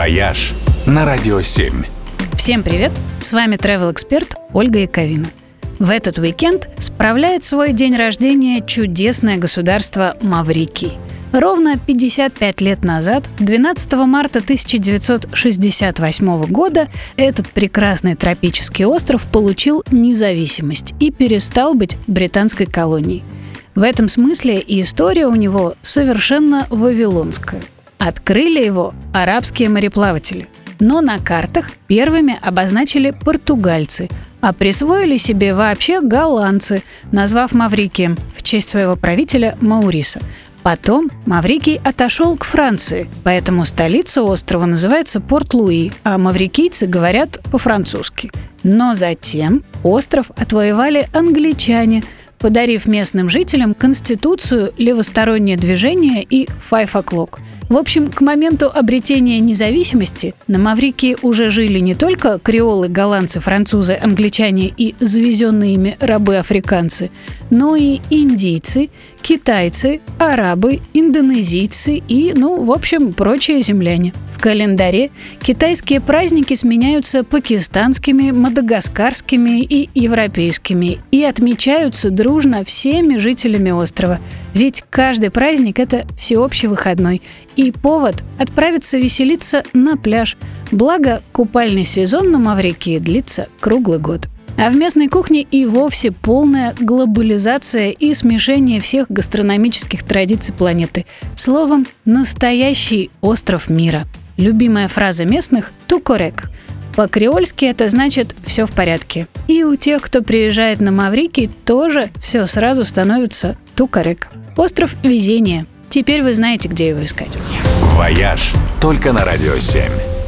«Вояж» на Радио 7. Всем привет! С вами travel эксперт Ольга Яковина. В этот уикенд справляет свой день рождения чудесное государство Маврикий. Ровно 55 лет назад, 12 марта 1968 года, этот прекрасный тропический остров получил независимость и перестал быть британской колонией. В этом смысле и история у него совершенно вавилонская – Открыли его арабские мореплаватели. Но на картах первыми обозначили португальцы, а присвоили себе вообще голландцы, назвав Маврикием в честь своего правителя Мауриса. Потом Маврикий отошел к Франции, поэтому столица острова называется Порт-Луи, а маврикийцы говорят по-французски. Но затем остров отвоевали англичане – подарив местным жителям конституцию, левостороннее движение и five o'clock. В общем, к моменту обретения независимости на Маврикии уже жили не только креолы, голландцы, французы, англичане и завезенные ими рабы-африканцы, но и индийцы, китайцы, арабы, индонезийцы и, ну, в общем, прочие земляне. В календаре китайские праздники сменяются пакистанскими, мадагаскарскими и европейскими и отмечаются дружно всеми жителями острова. Ведь каждый праздник – это всеобщий выходной и повод отправиться веселиться на пляж. Благо, купальный сезон на Маврикии длится круглый год. А в местной кухне и вовсе полная глобализация и смешение всех гастрономических традиций планеты. Словом, настоящий остров мира – Любимая фраза местных – «тукорек». По-креольски это значит «все в порядке». И у тех, кто приезжает на Маврикий, тоже все сразу становится «тукорек». Остров везения. Теперь вы знаете, где его искать. «Вояж» только на «Радио 7».